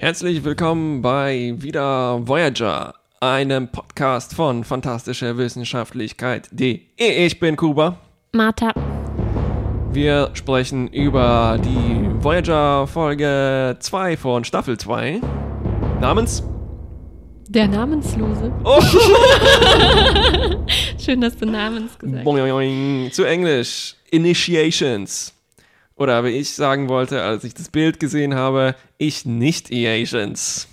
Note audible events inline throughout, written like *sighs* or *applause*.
Herzlich willkommen bei Wieder Voyager, einem Podcast von fantastischer Wissenschaftlichkeit.de. Ich bin Kuba. Martha. Wir sprechen über die Voyager Folge 2 von Staffel 2 namens Der Namenslose. oh, *laughs* Schön, dass du Namens gesagt hast. zu Englisch Initiations. Oder wie ich sagen wollte, als ich das Bild gesehen habe, ich nicht Asians.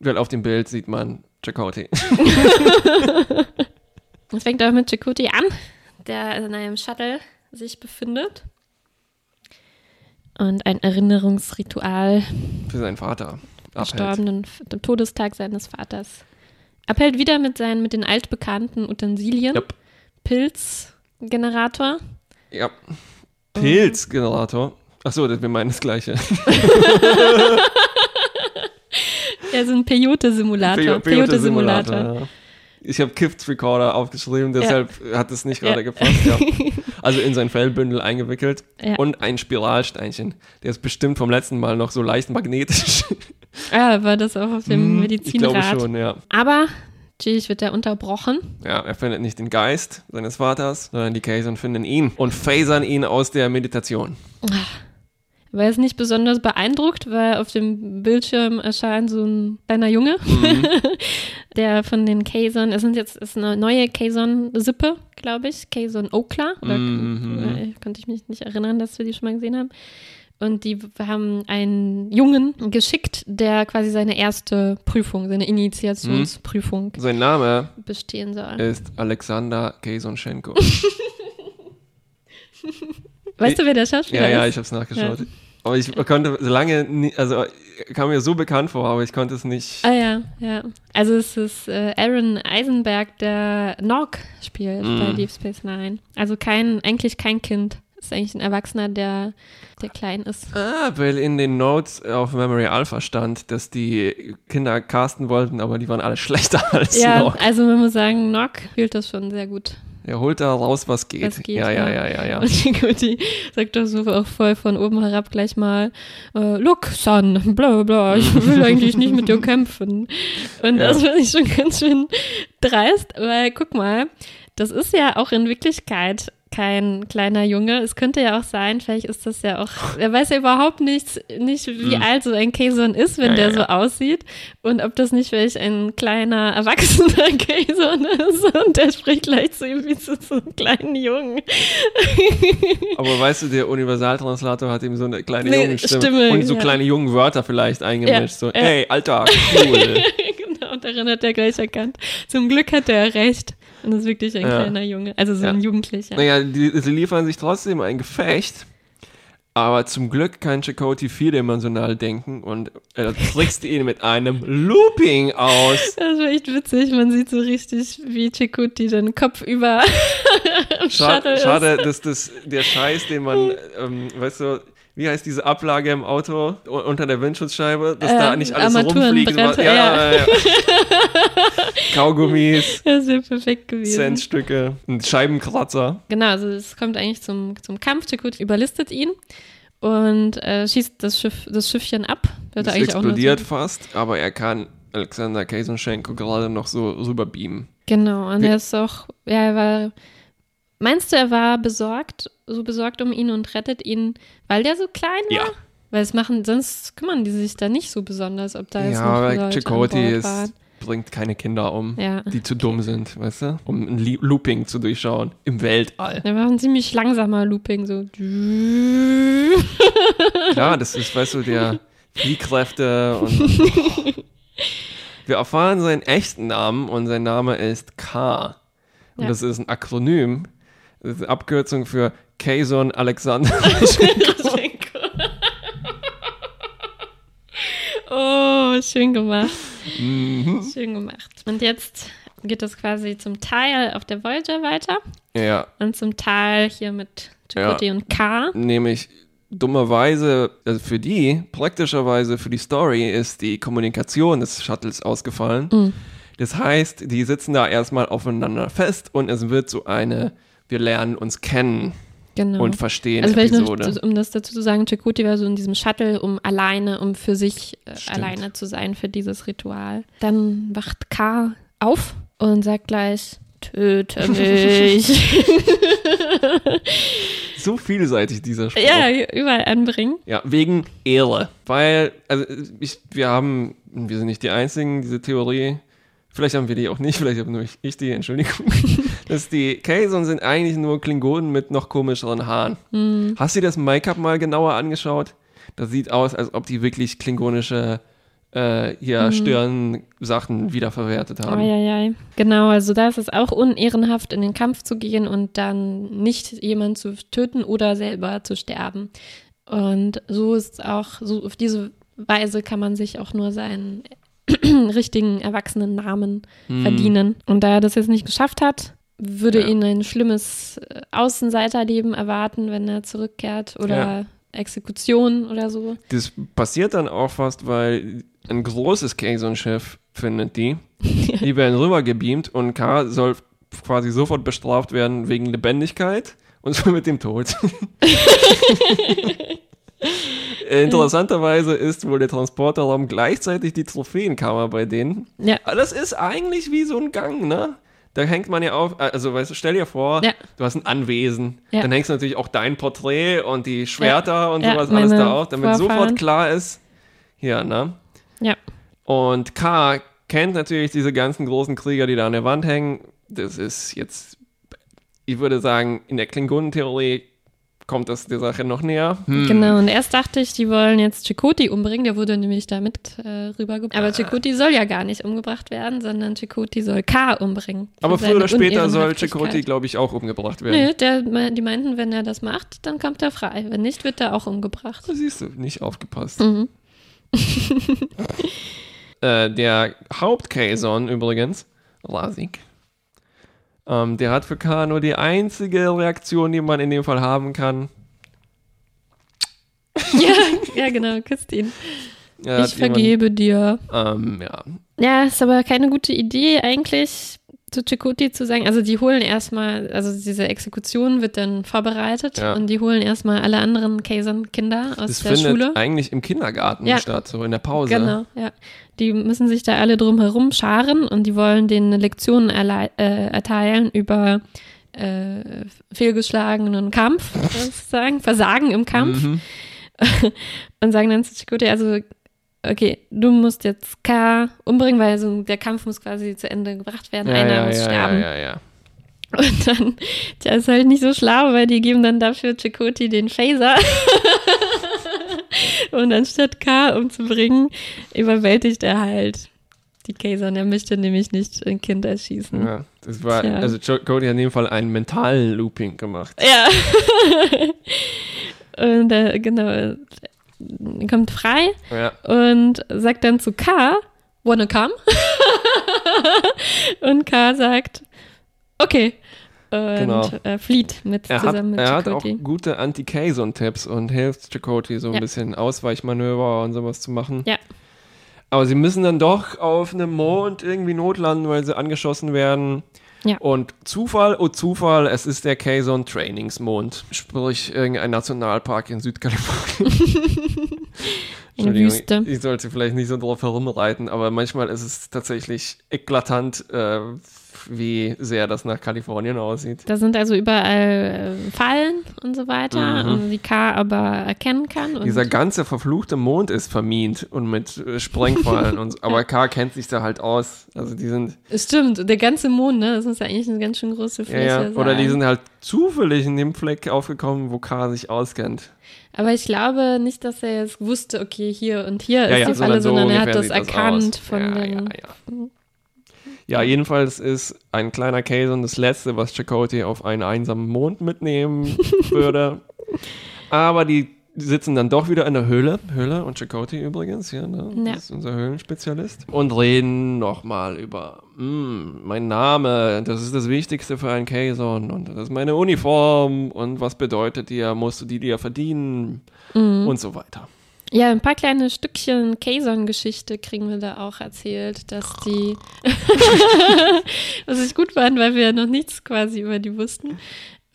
Weil auf dem Bild sieht man Chakotay. *laughs* Es fängt auch mit Chakotay an, der in einem Shuttle sich befindet. Und ein Erinnerungsritual Für seinen Vater. abhält. verstorbenen, dem Todestag seines Vaters. Abhält wieder mit seinen, mit den altbekannten Utensilien. Yep. Pilzgenerator. Ja. Pilzgenerator. Achso, wir meinen das Gleiche. *laughs* Ja, so ein Peyote-Simulator. Peyote-Simulator. ja. Ich habe Kift Recorder aufgeschrieben, deshalb hat es nicht gerade Ja. gepasst. Ja. *laughs* Also in sein Fellbündel eingewickelt. Ja. Und ein Spiralsteinchen. Der ist bestimmt vom letzten Mal noch so leicht magnetisch. Ah, war das auch auf dem Hm, ich Medizinrad. glaube schon, ja. Aber natürlich wird er unterbrochen. Ja, er findet nicht den Geist seines Vaters, sondern die Kaiser finden ihn und phasern ihn aus der Meditation. war jetzt nicht besonders beeindruckt, weil auf dem Bildschirm erscheint so ein kleiner Junge, *laughs* der von den Kaisern, es sind jetzt ist eine neue Kaison-Sippe, glaube ich, Kaison Okla, oder Mhm. äh, konnte ich mich nicht erinnern, dass wir die schon mal gesehen haben. Und die haben einen Jungen geschickt, der quasi seine erste Prüfung, seine Initiationsprüfung Sein Name bestehen soll. ist Alexander Kaisonchenko. *laughs* weißt du, wer der Schauspieler Ja, ja, ist? ich habe es nachgeschaut. Aber ich konnte so lange, nie, also kam mir so bekannt vor, aber ich konnte es nicht. Ah ja, ja. Also es ist äh, Aaron Eisenberg, der Nog spielt Mhm. bei Deep Space Nine. Also kein, eigentlich kein Kind. Ist eigentlich ein Erwachsener, der, der klein ist. Ah, weil in den Notes auf Memory Alpha stand, dass die Kinder casten wollten, aber die waren alle *laughs* schlechter als ja, Nog. also man muss sagen, Nog spielt das schon sehr gut. Er holt da raus, was geht. Was geht, ja, ja, ja. ja, ja, ja. Und Chakotay sagt doch so auch voll von oben herab gleich mal, äh, look, son, bla bla bla, ich *laughs* will eigentlich nicht mit dir kämpfen. Und Ja. das finde ich schon ganz schön dreist, weil guck mal, das ist ja auch in Wirklichkeit kein kleiner Junge. Es könnte ja auch sein, vielleicht ist das ja auch, er weiß ja überhaupt nichts, nicht wie Hm. alt so ein Kaison ist, wenn Ja, der ja, so ja. aussieht und ob das nicht vielleicht ein kleiner, erwachsener *laughs* Kaison ist und der spricht gleich zu ihm wie zu so einem kleinen Jungen. *laughs* Aber weißt du, der Universaltranslator hat ihm so eine kleine Nee, Jungenstimme Stimme, und so kleine jungen Wörter vielleicht eingemischt. so, hey, Alter, cool. *laughs* und daran hat er gleich erkannt. Zum Glück hat er recht. Und das ist wirklich ein Ja. kleiner Junge, also so Ja. ein Jugendlicher. naja, die, sie liefern sich trotzdem ein Gefecht. Aber zum Glück kann Chakotay vierdimensional denken und er trickst ihn mit einem Looping aus. *laughs* Das war echt witzig. Man sieht so richtig, wie Chikuti dann Kopf über *laughs* Schade, Shuttle ist. schade dass das der Scheiß, den man, *laughs* ähm, weißt du, wie heißt diese Ablage im Auto unter der Windschutzscheibe, dass da Ähm, nicht alles so rumfliegen ja. ja, ja. *laughs* Kaugummis, Das wäre perfekt gewesen. Centstücke, ein Scheibenkratzer. Genau, also es kommt eigentlich zum, zum Kampf. Chikuti überlistet ihn und äh, schießt das, Schiff, das Schiffchen ab. Wird Es eigentlich auch explodiert so, fast, aber er kann Alexander Kaisenschenko gerade noch so rüberbeamen. Genau, und Wie- er ist auch, ja, er war, meinst du, er war besorgt, so besorgt um ihn und rettet ihn, weil der so klein war? Ja. Weil es machen, sonst kümmern die sich da nicht so besonders, ob da jetzt Ja, noch aber Leute Chakotay Bord ist, waren. bringt keine Kinder um, Ja. die zu dumm sind, weißt du, um ein Looping zu durchschauen im Weltall. Der war ein ziemlich langsamer Looping, so. Klar, das ist, weißt du, der Fliehkräfte und. *laughs* Wir erfahren seinen echten Namen und sein Name ist K. Und Ja. das ist ein Akronym. Das ist eine Abkürzung für Kazon Alexander. *laughs* oh, schön gemacht. Mhm. Schön gemacht. Und jetzt geht es quasi zum Teil auf der Voyager weiter ja, und zum Teil hier mit Chakotay und K. nämlich dummerweise, also für die, praktischerweise für die Story ist die Kommunikation des Shuttles ausgefallen. Mhm. Das heißt, die sitzen da erstmal aufeinander fest und es wird so eine, wir lernen uns kennen Genau. und verstehen also vielleicht Episode. noch, um das dazu zu sagen, Chakoti war so in diesem Shuttle, um alleine, um für sich äh, alleine zu sein für dieses Ritual. Dann wacht K auf und sagt gleich, töte *laughs* mich. *laughs* so vielseitig dieser Spruch. ja, überall anbringen. Ja, wegen Ehre. Weil, also ich, wir haben, wir sind nicht die Einzigen, diese Theorie, vielleicht haben wir die auch nicht, vielleicht habe nur ich, ich die, Entschuldigung, dass die Kazon sind eigentlich nur Klingonen mit noch komischeren Haaren. Hm. Hast du dir das Make-up mal genauer angeschaut? Das sieht aus, als ob die wirklich klingonische äh, hier Stirnsachen wiederverwertet haben. Eieiei. Genau, also da ist es auch unehrenhaft, in den Kampf zu gehen und dann nicht jemanden zu töten oder selber zu sterben. Und so ist auch, so auf diese Weise kann man sich auch nur seinen *clears throat* richtigen erwachsenen Namen Hm. verdienen. Und da er das jetzt nicht geschafft hat, würde Ja. ihn ein schlimmes äh, Außenseiterleben erwarten, wenn er zurückkehrt oder Ja. Exekution oder so. Das passiert dann auch fast, weil ein großes Kazon-Schiff findet die. *laughs* Die werden rübergebeamt und K soll quasi sofort bestraft werden wegen Lebendigkeit und so mit dem Tod. *laughs* Äh, Interessanterweise ist wohl der Transporterraum gleichzeitig die Trophäenkammer bei denen. Ja. Aber das ist eigentlich wie so ein Gang, ne? Da hängt man ja auf, also weißt du, stell dir vor, Ja. du hast ein Anwesen. Ja. Dann hängst du natürlich auch dein Porträt und die Schwerter und Ja, sowas alles da auf, damit Vorfahren. sofort klar ist, hier, ne? Ja. Und K kennt natürlich diese ganzen großen Krieger, die da an der Wand hängen. Das ist jetzt, ich würde sagen, in der Klingonentheorie kommt das der Sache noch näher. Hm. Genau, und erst dachte ich, die wollen jetzt Chakoti umbringen, der wurde nämlich da mit äh, rübergebracht. Aber Chakoti soll ja gar nicht umgebracht werden, sondern Chakoti soll K umbringen. Aber früher oder später soll. Chakoti, glaube ich, auch umgebracht werden. Nö, der, die meinten, wenn er das macht, dann kommt er frei. Wenn nicht, wird er auch umgebracht. Da siehst du, nicht aufgepasst. Mhm. *laughs* Äh, der Haupt-Kazon übrigens, Rasik, ähm, der hat für K nur die einzige Reaktion, die man in dem Fall haben kann. *laughs* ja, ja, genau, küsst ihn. Hat ich vergebe dir. jemand- Ähm, ja. Ja, ist aber keine gute Idee eigentlich zu Chakoti zu sagen. Also die holen erstmal, also diese Exekution wird dann vorbereitet Ja. und die holen erstmal alle anderen Kazon-Kinder aus Das der findet Schule. eigentlich im Kindergarten Ja. statt, so in der Pause. Genau, ja. Die müssen sich da alle drum herum scharen und die wollen denen Lektionen erlei- äh, erteilen über äh, fehlgeschlagenen Kampf, *laughs* sozusagen, Versagen im Kampf Mhm. *laughs* und sagen dann zu Chakotay, also okay, du musst jetzt K umbringen, weil so der Kampf muss quasi zu Ende gebracht werden, Ja, einer ja, muss ja, sterben. ja, ja, ja. Und dann, der ist halt nicht so schlau, weil die geben dann dafür Chakoti den Phaser. *laughs* und anstatt K umzubringen, überwältigt er halt die Kaiser. Und er möchte nämlich nicht ein Kind erschießen. Ja, das war, Tja. also Cody hat in dem Fall einen mentalen Looping gemacht. Ja. *laughs* und äh, genau, kommt frei Ja, und sagt dann zu K, wanna come? *laughs* und K sagt, okay. Und Genau. äh, flieht mit er hat, zusammen mit er hat auch gute Anti-Kazon-Tipps und hilft Chakotay so ein Ja. bisschen Ausweichmanöver und sowas zu machen. Ja. Aber sie müssen dann doch auf einem Mond irgendwie notlanden, weil sie angeschossen werden. Ja. Und Zufall, oh Zufall, es ist der Kazon Trainingsmond. Sprich, irgendein Nationalpark in Südkalifornien. *laughs* *laughs* In Wüste. Ich sollte vielleicht nicht so drauf herumreiten, aber manchmal ist es tatsächlich eklatant, äh, wie sehr das nach Kalifornien aussieht. Da sind also überall äh, Fallen und so weiter, Mhm. und die K aber erkennen kann. Dieser ganze verfluchte Mond ist vermint und mit äh, Sprengfallen und so, aber K kennt sich da halt aus. Also die sind, Stimmt, der ganze Mond, ne? Das muss ja eigentlich eine ganz schön große ja, Fläche ja, sein. oder die sind halt zufällig in dem Fleck aufgekommen, wo K sich auskennt. Aber ich glaube nicht, dass er jetzt wusste, okay, hier und hier Ja, ist ja, die Falle, so sondern er hat das erkannt aus. von ja, den. Ja, jedenfalls ist ein kleiner Kazon das Letzte, was Chakotay auf einen einsamen Mond mitnehmen *laughs* würde. Aber die sitzen dann doch wieder in der Höhle. Höhle und Chakotay übrigens, ja, ne? Ja. das ist unser Höhlenspezialist. Und reden nochmal über, "Hm, mein Name, das ist das Wichtigste für einen Kazon und das ist meine Uniform und was bedeutet die, musst du die dir verdienen Mhm. und so weiter. Ja, ein paar kleine Stückchen Kazon-Geschichte kriegen wir da auch erzählt, dass die, *laughs* was ich gut fand, weil wir ja noch nichts quasi über die wussten.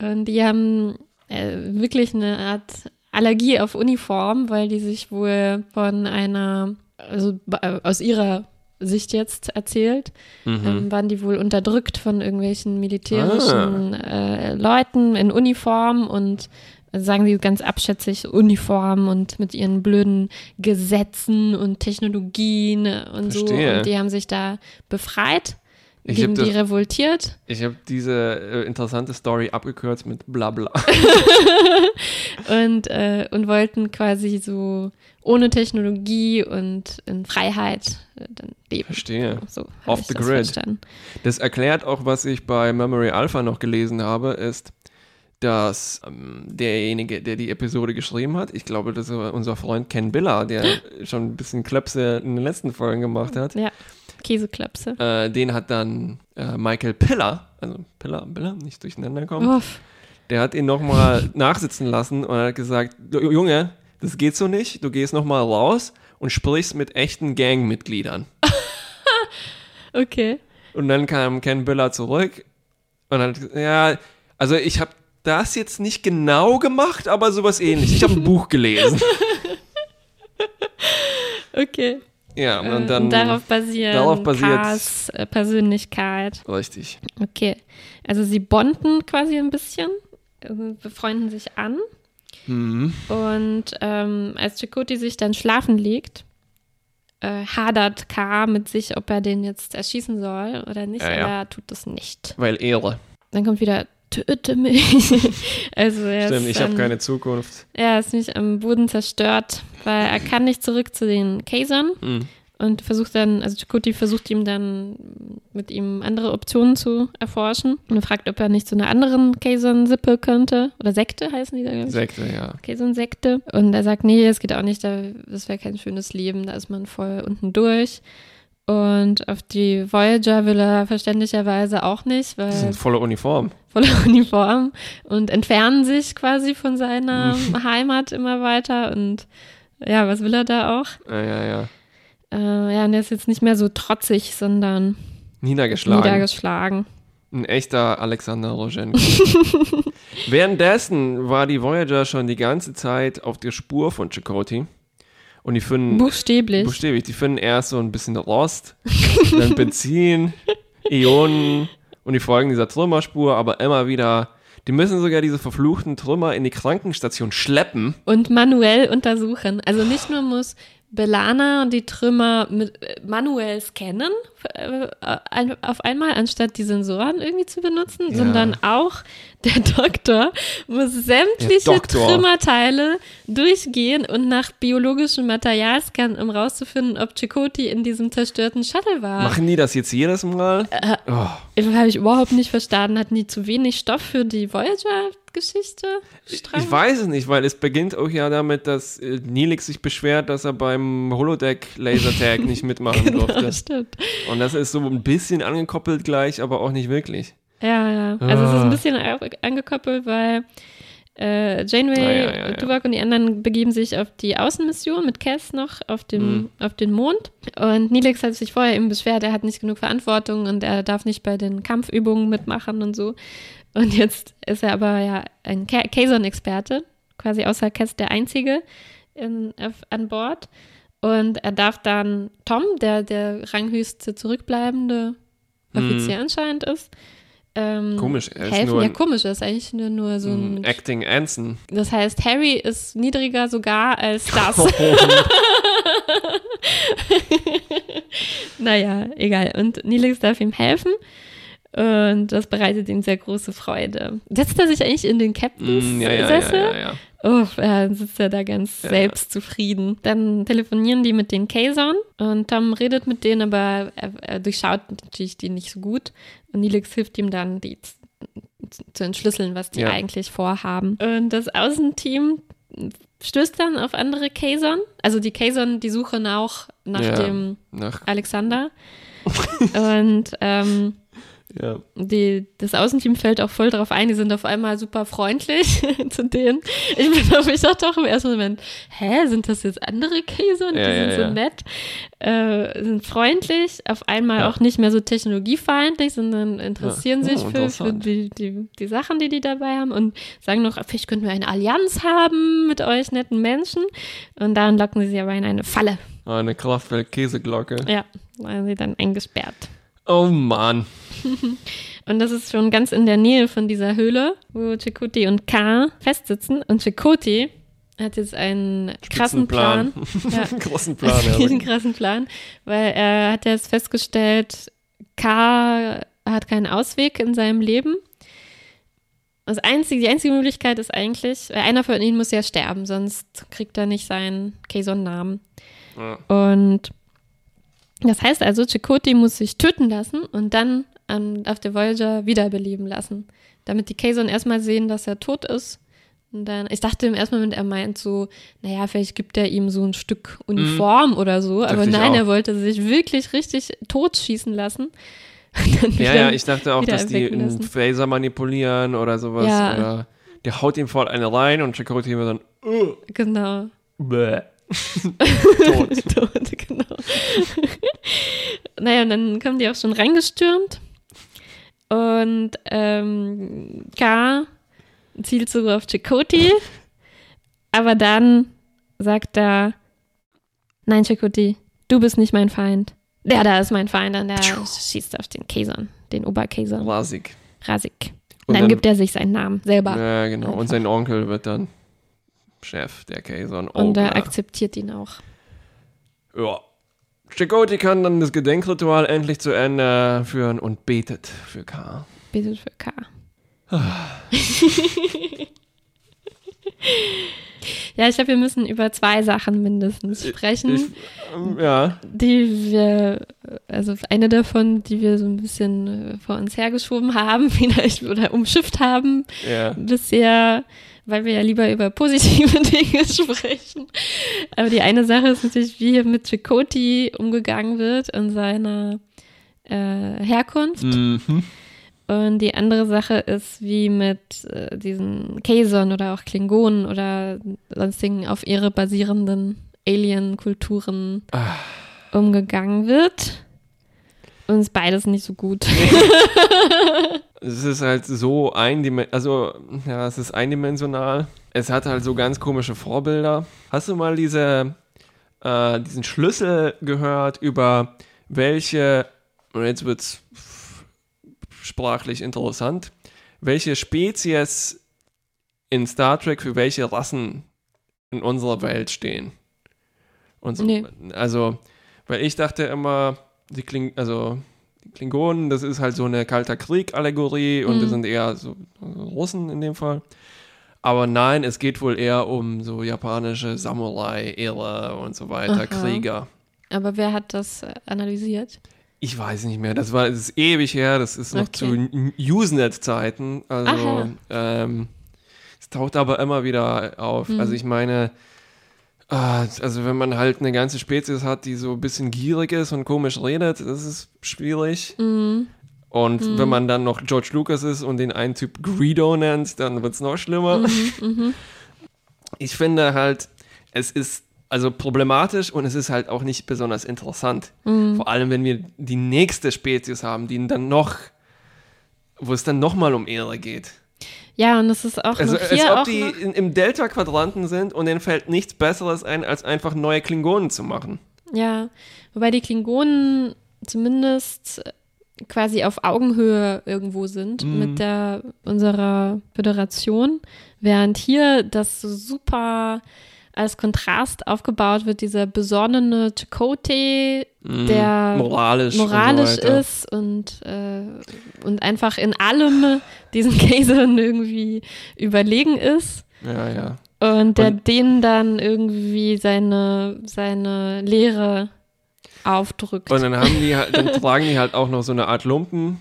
Und die haben äh, wirklich eine Art Allergie auf Uniform, weil die sich wohl von einer, also äh, aus ihrer Sicht jetzt erzählt, Mhm. ähm, waren die wohl unterdrückt von irgendwelchen militärischen äh, Leuten in Uniform und also sagen sie ganz abschätzig Uniform und mit ihren blöden Gesetzen und Technologien und so. Verstehe. Und die haben sich da befreit, Ich gegen hab das- die revoltiert. Ich habe diese äh, interessante Story abgekürzt mit Blabla. *laughs* *laughs* und, äh, und wollten quasi so ohne Technologie und in Freiheit äh, dann leben. Verstehe. So, Off the grid. Verstanden. Das erklärt auch, was ich bei Memory Alpha noch gelesen habe, ist, dass ähm, derjenige, der die Episode geschrieben hat, ich glaube, das war unser Freund Ken Biller, der schon ein bisschen Klöpse in den letzten Folgen gemacht hat, Ja, Käseklapse. äh, den hat dann äh, Michael Piller, also Piller, Biller, nicht durcheinander kommen, Uff. der hat ihn nochmal *laughs* nachsitzen lassen und hat gesagt, "Du, Junge, das geht so nicht, du gehst nochmal raus und sprichst mit echten Gangmitgliedern. *laughs* Okay. Und dann kam Ken Biller zurück und hat gesagt, ja, also ich habe das jetzt nicht genau gemacht, aber sowas ähnliches. Ich habe ein Buch gelesen. *laughs* Okay. Ja, und dann darauf basiert darauf basiert- Kars äh, Persönlichkeit. richtig. Okay. Also sie bonden quasi ein bisschen, also befreunden sich an. Mhm. Und ähm, als Chakoti sich dann schlafen legt, äh, hadert K mit sich, ob er den jetzt erschießen soll oder nicht, Ja, ja. aber er tut das nicht. Weil Ehre. Dann kommt wieder, töte mich. *laughs* also er Stimmt, ist, ich habe keine Zukunft. Er ist nicht am Boden zerstört, weil er kann nicht zurück zu den Kasern Mhm. und versucht dann, also Chakoti versucht ihm dann mit ihm andere Optionen zu erforschen und er fragt, ob er nicht zu einer anderen Kasern-Sippe könnte oder Sekte heißen die da, ich. Sekte, ja. Okay, so eine Sekte. Und er sagt, nee, es geht auch nicht, da, das wäre kein schönes Leben, da ist man voll unten durch. Und auf die Voyager will er verständlicherweise auch nicht, Die weil sind voller Uniform. voller *laughs* Uniform und entfernen sich quasi von seiner Heimat immer weiter. Und ja, was will er da auch? Ja, ja, ja. Äh, ja, und er ist jetzt nicht mehr so trotzig, sondern Niedergeschlagen. niedergeschlagen. Ein echter Alexander Rogenko. *laughs* Währenddessen war die Voyager schon die ganze Zeit auf der Spur von Chakotay. Und die finden Buchstäblich. Buchstäblich, die finden erst so ein bisschen Rost, *laughs* dann Benzin, Ionen und die folgen dieser Trümmerspur, aber immer wieder, die müssen sogar diese verfluchten Trümmer in die Krankenstation schleppen. und manuell untersuchen. Also nicht nur muss Belana die Trümmer mit, äh, manuell scannen äh, auf einmal, anstatt die Sensoren irgendwie zu benutzen, Ja. sondern auch der Doktor muss sämtliche Doktor. Trümmerteile durchgehen und nach biologischem Material scannen, um rauszufinden, ob Chakoti in diesem zerstörten Shuttle war. Machen die das jetzt jedes Mal? Äh, Oh, Habe ich überhaupt nicht verstanden. Hatten die zu wenig Stoff für die Voyager-Geschichte? ich, ich weiß es nicht, weil es beginnt auch ja damit, dass äh, Neelix sich beschwert, dass er beim Holodeck-Lasertag *laughs* nicht mitmachen durfte. Genau, stimmt. Und das ist so ein bisschen angekoppelt gleich, aber auch nicht wirklich. Ja, ja. Also es ist Ah. ein bisschen au- angekoppelt, weil äh, Janeway, Ah, ja, ja, ja. Tuvok und die anderen begeben sich auf die Außenmission mit Cass noch auf, dem, Mhm. auf den Mond. Und Neelix hat sich vorher eben beschwert, er hat nicht genug Verantwortung und er darf nicht bei den Kampfübungen mitmachen und so. Und jetzt ist er aber ja ein Ka- Kazon-Experte, quasi außer Cass der Einzige in, auf, an Bord. Und er darf dann Tom, der der ranghöchste zurückbleibende Offizier anscheinend ist, ähm. Komisch, er ist helfen. nur ja, komisch, er ist eigentlich nur, nur so ein. Acting Anson. Das heißt, Harry ist niedriger sogar als das. *laughs* *laughs* naja, egal. Und Neelix darf ihm helfen. Und das bereitet ihm sehr große Freude. Setzt er sich eigentlich in den Captains Mm, ja, ja, ja, Sessel? ja, ja. Oh, dann sitzt er da ganz selbstzufrieden. Dann telefonieren die mit den Kazon und Tom redet mit denen, aber er, er durchschaut natürlich die nicht so gut. Und Neelix hilft ihm dann, die zu entschlüsseln, was die eigentlich vorhaben. Und das Außenteam stößt dann auf andere Kazon. Also die Kazon, die suchen auch nach dem Nach, Alexander. *laughs* und ähm, ja. die, das Außenteam fällt auch voll drauf ein, die sind auf einmal super freundlich *laughs* zu denen. Ich bin auf mich dachte auch im ersten Moment, hä, sind das jetzt andere Käse und Ja, die ja, sind so ja. nett? äh, sind freundlich, auf einmal auch nicht mehr so technologiefeindlich, sondern interessieren sich für, für die, die, die Sachen, die die dabei haben und sagen noch, vielleicht könnten wir eine Allianz haben mit euch netten Menschen. Und dann locken sie sie aber in eine Falle. Eine Kraftwerk-Käseglocke. Ja, weil sie dann eingesperrt. Oh Mann. *laughs* Und das ist schon ganz in der Nähe von dieser Höhle, wo Chakoti und K festsitzen. Und Chakoti hat jetzt einen krassen Plan. *laughs* Ja. Großen Plan, *laughs* Einen ja. krassen Plan, weil er hat jetzt festgestellt, K hat keinen Ausweg in seinem Leben. Das einzige, die einzige Möglichkeit ist eigentlich, einer von ihnen muss ja sterben, sonst kriegt er nicht seinen Kazon-Namen. Ja. Und das heißt also, Chakoti muss sich töten lassen und dann an, auf der Voyager wiederbeleben lassen, damit die Kazon erstmal sehen, dass er tot ist. Und dann, ich dachte im ersten Moment, er meint so, naja, vielleicht gibt er ihm so ein Stück Uniform oder so, aber nein, er wollte sich wirklich richtig totschießen lassen. *laughs* Und dann Ja, ja, ich dachte auch, dass die einen lassen. Phaser manipulieren oder sowas. Ja. Oder der haut ihm voll eine rein und Chakotay wird dann uh, Genau. bäh. Tot. *laughs* Tot, genau. *laughs* naja, und dann kommen die auch schon reingestürmt. Und ähm, K zielt so auf Chakoti. Aber dann sagt er, nein, Chakoti, du bist nicht mein Feind. Der da ist mein Feind und der schießt auf den Kaison, den Oberkaison, Rasig. Rasik. Und, Und dann, dann- gibt er sich seinen Namen selber. Ja, genau. Und Einfach. sein Onkel wird dann Chef der Kazon. und er akzeptiert ihn auch. Ja. Chakotay kann dann das Gedenkritual endlich zu Ende führen und betet für K. Betet für K. *sighs* ja, ich glaube, wir müssen über zwei Sachen mindestens sprechen, Ich, ähm, ja. die wir, also eine davon, die wir so ein bisschen äh, vor uns hergeschoben haben, *laughs* vielleicht oder umschifft haben Ja. bisher, weil wir ja lieber über positive *laughs* Dinge sprechen. Aber die eine Sache ist natürlich, wie hier mit Chakoti umgegangen wird und seiner äh, Herkunft. Mhm. Und die andere Sache ist, wie mit äh, diesen Kazon oder auch Klingonen oder sonstigen auf Ehre basierenden Alien-Kulturen Ah. umgegangen wird. Und ist beides nicht so gut. *laughs* Es ist halt so eindimensional, also ja, es ist eindimensional. Es hat halt so ganz komische Vorbilder. Hast du mal diese, äh, diesen Schlüssel gehört über welche, und jetzt wird's sprachlich interessant, welche Spezies in Star Trek für welche Rassen in unserer Welt stehen? Und so. Nee. Also, weil ich dachte immer, die Kling, also die Klingonen, das ist halt so eine kalter Krieg-Allegorie und Mhm. das sind eher so also Russen in dem Fall. Aber nein, es geht wohl eher um so japanische Samurai-Ära und so weiter, Aha. Krieger. Aber wer hat das äh, analysiert? Ich weiß nicht mehr, das war das ist ewig her, das ist noch Okay. zu Usenet-Zeiten. Also, ähm, es taucht aber immer wieder auf. Mhm. Also ich meine, also wenn man halt eine ganze Spezies hat, die so ein bisschen gierig ist und komisch redet, das ist schwierig. Mhm. Und Mhm. wenn man dann noch George Lucas ist und den einen Typ Greedo nennt, dann wird es noch schlimmer. Mhm. Mhm. *laughs* Ich finde halt, es ist also problematisch und es ist halt auch nicht besonders interessant. Mhm. Vor allem, wenn wir die nächste Spezies haben, die dann noch, wo es dann nochmal um Ehre geht. Ja, und es ist auch Also noch als hier ob auch die in, im Delta-Quadranten sind und denen fällt nichts Besseres ein, als einfach neue Klingonen zu machen. Ja, wobei die Klingonen zumindest quasi auf Augenhöhe irgendwo sind Mhm. mit der unserer Föderation, während hier das so super als Kontrast aufgebaut wird, dieser besonnene Chakotay, Mhm. Der moralisch, moralisch und so ist und, äh, und einfach in allem *laughs* diesen Käsern irgendwie überlegen ist. Ja, ja. Und der Und- denen dann irgendwie seine, seine Lehre aufdrückt. Und dann haben die halt, dann *laughs* tragen die halt auch noch so eine Art Lumpen.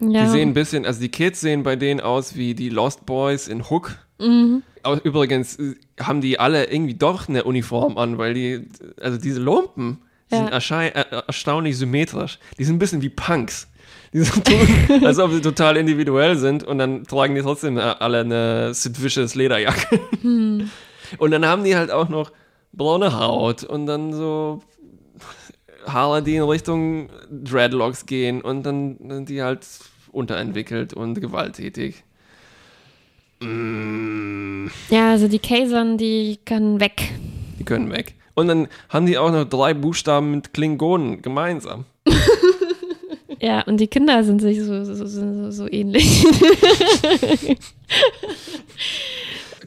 ja. Die sehen ein bisschen, also die Kids sehen bei denen aus wie die Lost Boys in Hook. Mhm. Au- Übrigens äh, haben die alle irgendwie doch eine Uniform an, weil die, also diese Lumpen Ja. sind erschei- äh, erstaunlich symmetrisch. Die sind ein bisschen wie Punks. Die sind tun, *laughs* als ob sie total individuell sind und dann tragen die trotzdem äh, alle eine Sid Vicious Lederjacke. Und dann haben die halt auch noch braune Haut und dann so Harler, die in Richtung Dreadlocks gehen und dann sind die halt unterentwickelt und gewalttätig. Mm, Ja, also die Kazon, die können weg. die können weg. Und dann haben die auch noch drei Buchstaben mit Klingonen gemeinsam. *laughs* Ja, und die Kinder sind sich so, so, so, so ähnlich. *laughs*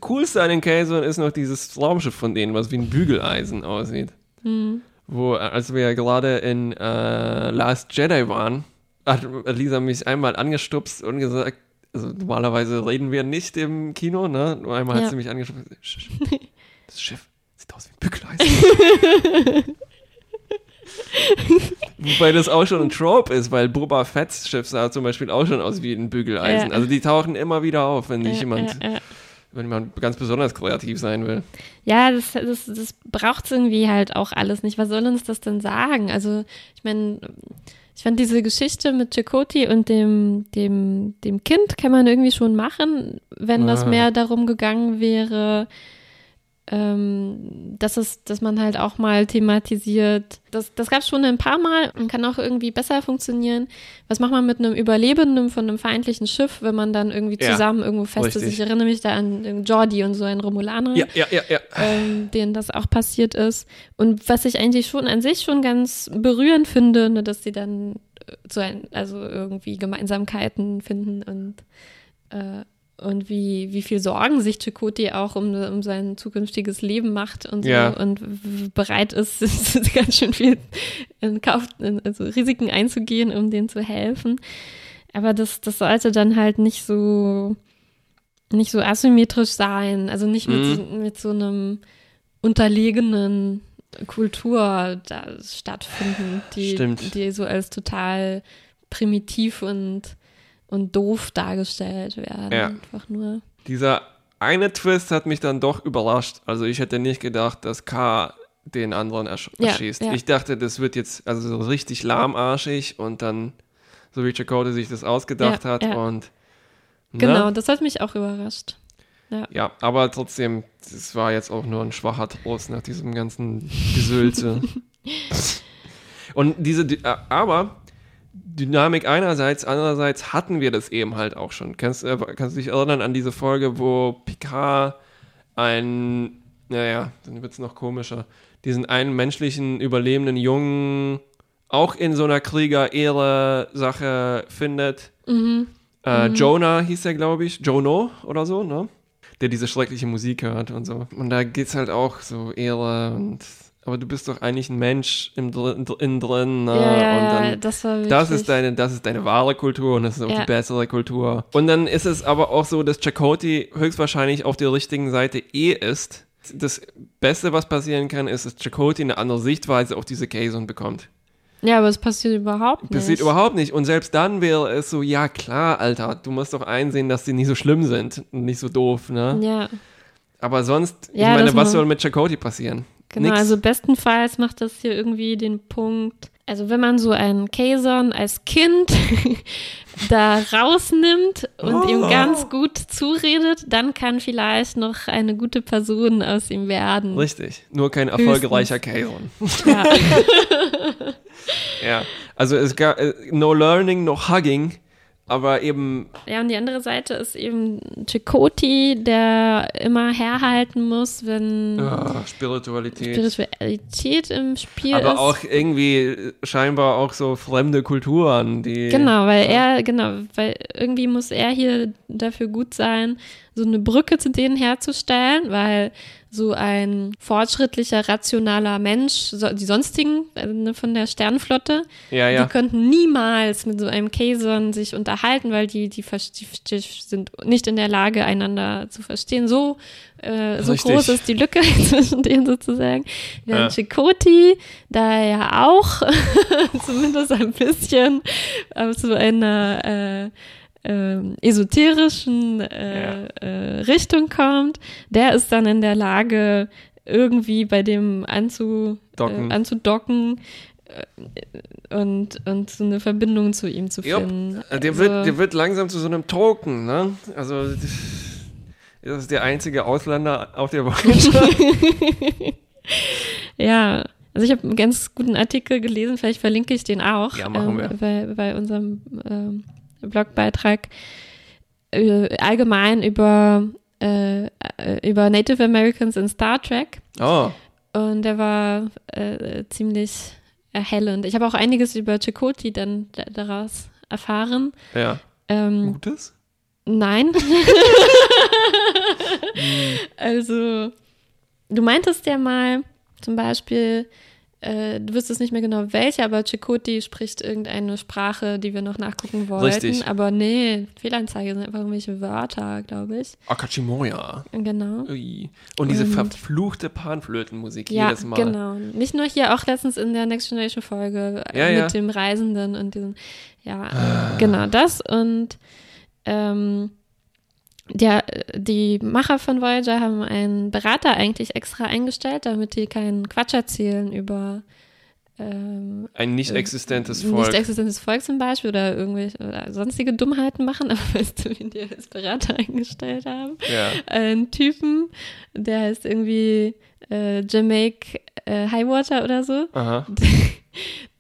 Coolste an den Kazon ist noch dieses Raumschiff von denen, was wie ein Bügeleisen aussieht. Hm. Wo, als wir gerade in äh, Last Jedi waren, hat Lisa mich einmal angestupst und gesagt, also normalerweise reden wir nicht im Kino, ne? Nur einmal Ja. hat sie mich *laughs* sch, Das Schiff sieht aus wie ein Bügeleisen. *laughs* Wobei das auch schon ein Trope ist, weil Boba Fett's Schiff sah zum Beispiel auch schon aus wie ein Bügeleisen. Ja. Also die tauchen immer wieder auf, wenn nicht Ja, jemand, ja. wenn man ganz besonders kreativ sein will. Ja, das, das, das braucht es irgendwie halt auch alles nicht. Was soll uns das denn sagen? Also, ich meine, ich fand diese Geschichte mit Chakoti und dem, dem, dem Kind kann man irgendwie schon machen, wenn das Ah. mehr darum gegangen wäre, ähm, dass, es, dass man halt auch mal thematisiert. Das, das gab es schon ein paar Mal und kann auch irgendwie besser funktionieren. Was macht man mit einem Überlebenden von einem feindlichen Schiff, wenn man dann irgendwie Ja, zusammen irgendwo fest ist? Ich erinnere mich da an Jordi und so einen Romulaner Ja, ja, ja, ja. ähm, denen das auch passiert ist. Und was ich eigentlich schon an sich schon ganz berührend finde, ne, dass sie dann äh, so ein, also irgendwie Gemeinsamkeiten finden und, äh, und wie, wie viel Sorgen sich Chakoti auch um, um sein zukünftiges Leben macht und so Ja. und bereit ist, *laughs* ganz schön viel in Kauf, in, also Risiken einzugehen, um denen zu helfen. Aber das, das sollte dann halt nicht so nicht so asymmetrisch sein, also nicht mit, Mhm. so, mit so einem unterlegenen Kultur da stattfinden, die, Stimmt. die so als total primitiv und, und doof dargestellt werden. Ja. Einfach nur. Dieser eine Twist hat mich dann doch überrascht. Also ich hätte nicht gedacht, dass K den anderen ersch Ja, erschießt. ja. Ich dachte, das wird jetzt also so richtig lahmarschig und dann, so wie Chakotay sich das ausgedacht Ja, hat ja. und ne? Genau, das hat mich auch überrascht. Ja, aber trotzdem, das war jetzt auch nur ein schwacher Trost nach diesem ganzen Gesülze. *laughs* Und diese, aber Dynamik einerseits, andererseits hatten wir das eben halt auch schon. Kannst, äh, kannst du dich erinnern an diese Folge, wo Picard ein, naja, dann wird es noch komischer, diesen einen menschlichen überlebenden Jungen auch in so einer Krieger-Ehre-Sache findet. Mhm. Äh, Jonah hieß er, glaube ich. Jono oder so, ne? Der diese schreckliche Musik hört und so. Und da geht's halt auch so Ehre und. Aber du bist doch eigentlich ein Mensch im drin, innen drin, ne? Ja, ja, das war wirklich. das ist deine, das ist deine wahre Kultur und das ist auch Ja. die bessere Kultur. Und dann ist es aber auch so, dass Chakotay höchstwahrscheinlich auf der richtigen Seite eh ist. Das Beste, was passieren kann, ist, dass Chakotay eine andere Sichtweise auf diese Kazon bekommt. ja, aber es passiert überhaupt nicht. Das sieht überhaupt nicht. Und selbst dann wäre es so, ja klar, Alter, du musst doch einsehen, dass die nicht so schlimm sind und nicht so doof, ne? Ja, Aber sonst, Ja, ich meine, was soll mit Chakotay passieren? Genau, Nix. also bestenfalls macht das hier irgendwie den Punkt, also wenn man so einen Kazon als Kind *laughs* da rausnimmt und Oh. ihm ganz gut zuredet, dann kann vielleicht noch eine gute Person aus ihm werden. Richtig. Nur kein erfolgreicher Kazon. Ja. *laughs* ja. Also es gab äh, no learning, no hugging, aber eben, ja, und die andere Seite ist eben Chakoti, der immer herhalten muss, wenn ah, Spiritualität. Spiritualität im Spiel aber ist. auch irgendwie scheinbar auch so fremde Kulturen, die. Genau, weil er, genau, weil irgendwie muss er hier dafür gut sein, so eine Brücke zu denen herzustellen, weil so ein fortschrittlicher, rationaler Mensch, so, die sonstigen also ne, von der Sternenflotte, Ja, ja. die könnten niemals mit so einem Kaison sich unterhalten, weil die, die, die, sind nicht in der Lage, einander zu verstehen. So, äh, so groß ist die Lücke *laughs* zwischen denen sozusagen. Ja. Chakoti, da ja auch *laughs* zumindest ein bisschen so einer äh, ähm, esoterischen äh, äh, Richtung kommt, der ist dann in der Lage, irgendwie bei dem anzu, Docken. Äh, anzudocken äh, und, und so eine Verbindung zu ihm zu Jupp. finden. Der Also, wird, der wird langsam zu so einem Token, ne? Also, das ist der einzige Ausländer auf der Voyager. *laughs* ja, Also ich habe einen ganz guten Artikel gelesen, vielleicht verlinke ich den auch. Ja, machen wir. Ähm, bei, bei unserem ähm, Blogbeitrag äh, allgemein über, äh, äh, über Native Americans in Star Trek. Oh, Und der war äh, ziemlich erhellend. Ich habe auch einiges über Chakotay dann da- daraus erfahren. ja. Ähm, Gutes? Nein. *laughs* also, du meintest ja mal zum Beispiel, äh, du wüsstest nicht mehr genau welche, aber Chakotay spricht irgendeine Sprache, die wir noch nachgucken wollten. Richtig. Aber nee, Fehlanzeige sind einfach irgendwelche Wörter, glaube ich. Akachimoya. Genau. Ui. Und diese Und- verfluchte Panflötenmusik Ja, jedes Mal. genau. Nicht nur hier, auch letztens in der Next Generation Folge Ja, mit ja. dem Reisenden und diesem, ja, Ah. genau das. Und ähm, der, die Macher von Voyager haben einen Berater eigentlich extra eingestellt, damit die keinen Quatsch erzählen über ähm, Ein nicht existentes nicht Volk. existentes Volk zum Beispiel oder irgendwelche oder sonstige Dummheiten machen, *laughs* aber weißt du, wen die als Berater eingestellt haben? ja. einen Typen, der heißt irgendwie äh, Jamaica äh, Highwater oder so. Aha. *laughs*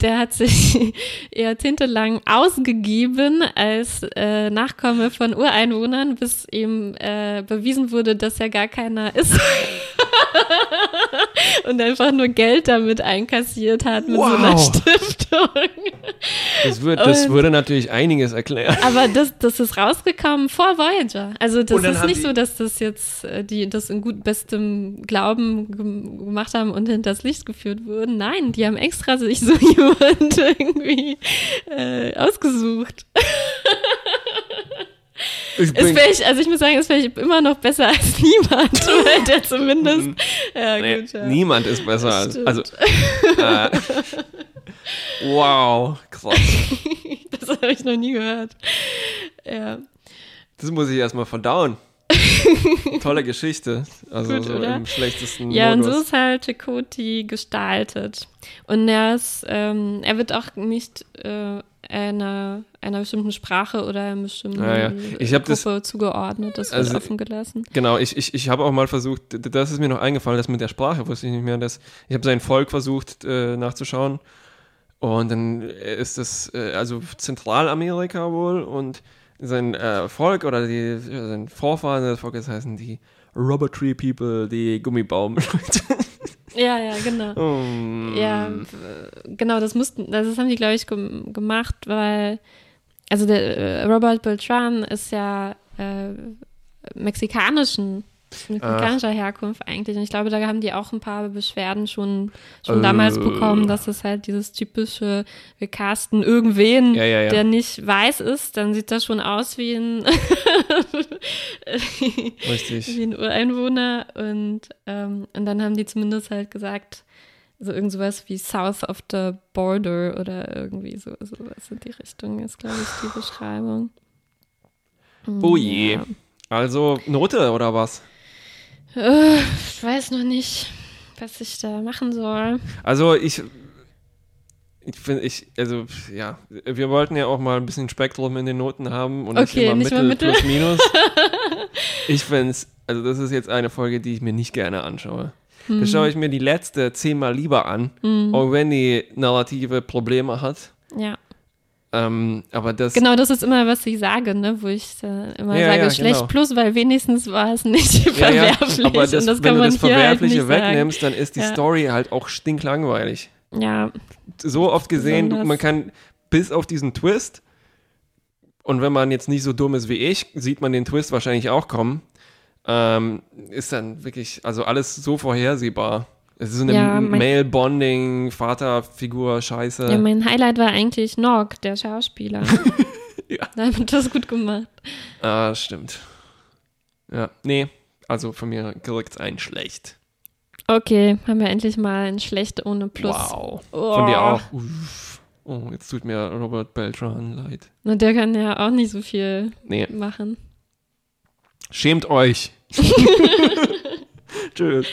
Der hat sich *laughs* jahrzehntelang ausgegeben als äh, Nachkomme von Ureinwohnern, bis ihm äh, bewiesen wurde, dass er gar keiner ist. *laughs* *laughs* Und einfach nur Geld damit einkassiert hat mit so einer Wow. Stiftung. Das, wird, das Und- würde natürlich einiges erklären. Aber das, das ist rausgekommen vor Voyager. Also das ist nicht so, dass das jetzt äh, die das in gut bestem Glauben gem- gemacht haben und hinters Licht geführt wurden. Nein, die haben extra sich so *laughs* jemand irgendwie äh, ausgesucht. *laughs* Ich bin, vielleicht, also ich muss sagen, ist vielleicht immer noch besser als *laughs* niemand, weil der zumindest. Ja, nee, gut, ja. Niemand ist besser als. Also, *laughs* äh, wow, krass. *laughs* Das habe ich noch nie gehört. Ja. Das muss ich erstmal verdauen. Tolle Geschichte. Also Gut, so oder? im schlechtesten Ja, und Modus. so ist halt Chakoti gestaltet. Und er ist, ähm, er wird auch nicht äh, einer, einer bestimmten Sprache oder einer bestimmten Ja, ja. Ich hab das- Gruppe zugeordnet. Das wird Also- offen gelassen. Genau, ich, ich, ich habe auch mal versucht, das ist mir noch eingefallen, das mit der Sprache wusste ich nicht mehr. Das, ich habe sein Volk versucht äh, nachzuschauen und dann ist das, äh, also Zentralamerika wohl und sein äh, Volk oder die, sein Vorfahren des Volkes heißen die Rubber Tree People, die Gummibaumleute. *laughs* *laughs* Ja, ja, genau. Mm. Ja, genau, das mussten, das haben die, glaube ich, gem gemacht, weil, also der äh, Robert Beltran ist ja äh, mexikanischen, mexikanischer Herkunft eigentlich. Und ich glaube, da haben die auch ein paar Beschwerden schon, schon Äh. damals bekommen, dass es halt dieses typische, wir casten irgendwen, Ja, ja, ja. der nicht weiß ist, dann sieht das schon aus wie ein, *laughs* wie ein Ureinwohner. Und, ähm, und dann haben die zumindest halt gesagt, so irgend sowas wie South of the Border oder irgendwie so, sowas in die Richtung ist, glaube ich, die Beschreibung. Oh je. Ja. Also Note oder was? Äh, Ich weiß noch nicht, was ich da machen soll. Also ich, ich finde, ich, also ja, wir wollten ja auch mal ein bisschen Spektrum in den Noten haben und Okay, immer nicht Mittel, Mittel. plus minus. *laughs* ich finde es, also das ist jetzt eine Folge, die ich mir nicht gerne anschaue. Hm. Da schaue ich mir die letzte zehnmal lieber an, auch wenn die narrative Probleme hat. Ja, Ähm, aber das, genau, das ist immer, was ich sage, ne? wo ich äh, immer Ja, sage, ja, schlecht genau. plus, weil wenigstens war es nicht ja, ja, verwerflich. aber das, und das wenn du man das halt Verwerfliche sagen. wegnimmst, dann ist die. Story halt auch stinklangweilig. Ja, so oft gesehen, du, man kann bis auf diesen Twist, und wenn man jetzt nicht so dumm ist wie ich, sieht man den Twist wahrscheinlich auch kommen, ähm, ist dann wirklich, also alles so vorhersehbar. Es ist so eine Ja, Male-Bonding, Vaterfigur, Scheiße. ja, mein Highlight war eigentlich Nog, der Schauspieler. *laughs* Ja. Da hat das gut gemacht. ah, stimmt. Ja, nee, also von mir kriegt's ein schlecht. Okay, haben wir endlich mal ein Schlecht ohne Plus. Wow. Oh. Von dir auch. Uff. Oh, jetzt tut mir Robert Beltran leid. Na, der kann ja auch nicht so viel Nee, machen. schämt euch. *laughs* Tschüss.